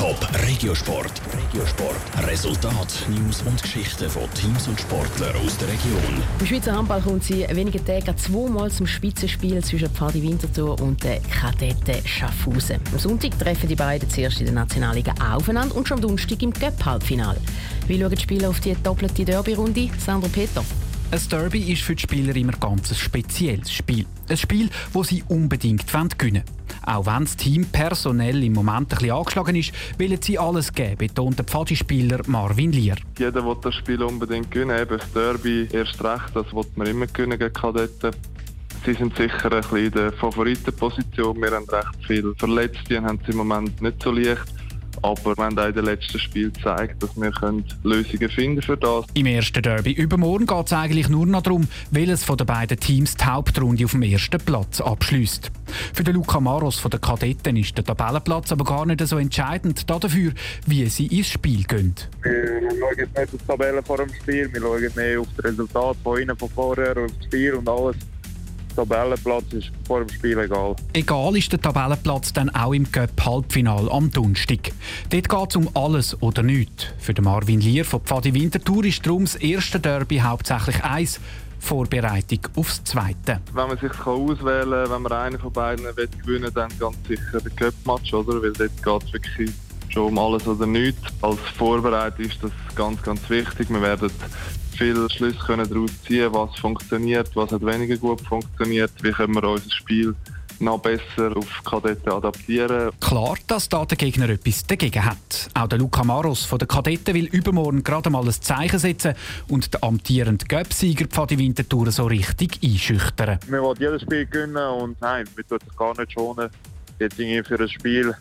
Top Regiosport. Regiosport. Resultat, News und Geschichten von Teams und Sportlern aus der Region. Im Schweizer Handball kommt sie wenigen Tage zweimal zum Spitzenspiel zwischen Pfadi Winterthur und den Kadetten Schaffhausen. Am Sonntag treffen die beiden zuerst in der Nationalliga aufeinander und schon am Donnerstag im Cup-Halbfinale. Wie schauen die Spieler auf die doppelte Derby-Runde? Sandro Peter. Ein Derby ist für die Spieler immer ganz ein spezielles Spiel. Ein Spiel, das sie unbedingt gewinnen wollen. Auch wenn das Team personell im Moment ein bisschen angeschlagen ist, wollen sie alles geben, betont der Pfadi-Spieler Marvin Lier. Jeder will das Spiel unbedingt gewinnen. Eben das Derby erst recht, das will man immer gewinnen gegen. Sie sind sicher ein bisschen in der Favoritenposition. Wir haben recht viele Verletzte und haben es im Moment nicht so leicht. Aber wir haben auch in den letzten Spielen gezeigt, dass wir Lösungen finden für das. Im ersten Derby übermorgen geht es eigentlich nur noch darum, welches von den beiden Teams die Hauptrunde auf dem ersten Platz abschließt. Für den Luca Maros von den Kadetten ist der Tabellenplatz aber gar nicht so entscheidend dafür, wie sie ins Spiel gehen. Wir schauen nicht auf die Tabelle vor dem Spiel, wir schauen mehr auf das Resultat von ihnen von vorher, auf das Spiel und alles. Tabellenplatz ist vor dem Spiel egal. Egal ist der Tabellenplatz dann auch im Cup-Halbfinal am Donnerstag. Dort geht es um alles oder nichts. Für den Marvin Lier von Pfadi Winterthur ist darum das erste Derby hauptsächlich eins. Vorbereitung aufs Zweite. Wenn man sich auswählen kann, wenn man einen von beiden will gewinnen will, dann ganz sicher der Cup-Match, oder? Weil dort geht es wirklich schon um alles oder nichts. Als Vorbereitung ist das ganz, ganz wichtig. Wir werden viele Schlüsse können daraus ziehen, was funktioniert, was hat weniger gut funktioniert, wie können wir unser Spiel noch besser auf Kadetten adaptieren. Klar, dass da der Gegner etwas dagegen hat. Auch der Luca Maros von den Kadetten will übermorgen gerade mal ein Zeichen setzen und den amtierenden Göpsieger Pfadi Winterthur so richtig einschüchtern. Wir wollen jedes Spiel gewinnen und nein, wir tun es gar nicht schonen. Jetzt für ein Spiel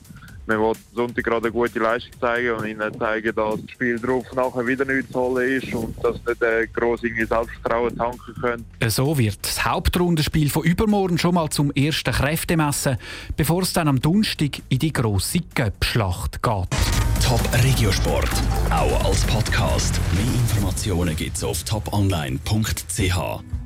wir wollen Sonntag gerade eine gute Leistung zeigen und ihnen zeigen, dass das Spiel drauf nachher wieder nichts zu holen ist und dass nicht äh, gross irgendwie Selbstvertrauen tanken können. So wird das Hauptrundenspiel von übermorgen schon mal zum ersten Kräftemessen, bevor es dann am Donnerstag in die grosse Göppschlacht geht. Top Regiosport, auch als Podcast. Mehr Informationen gibt's auf toponline.ch.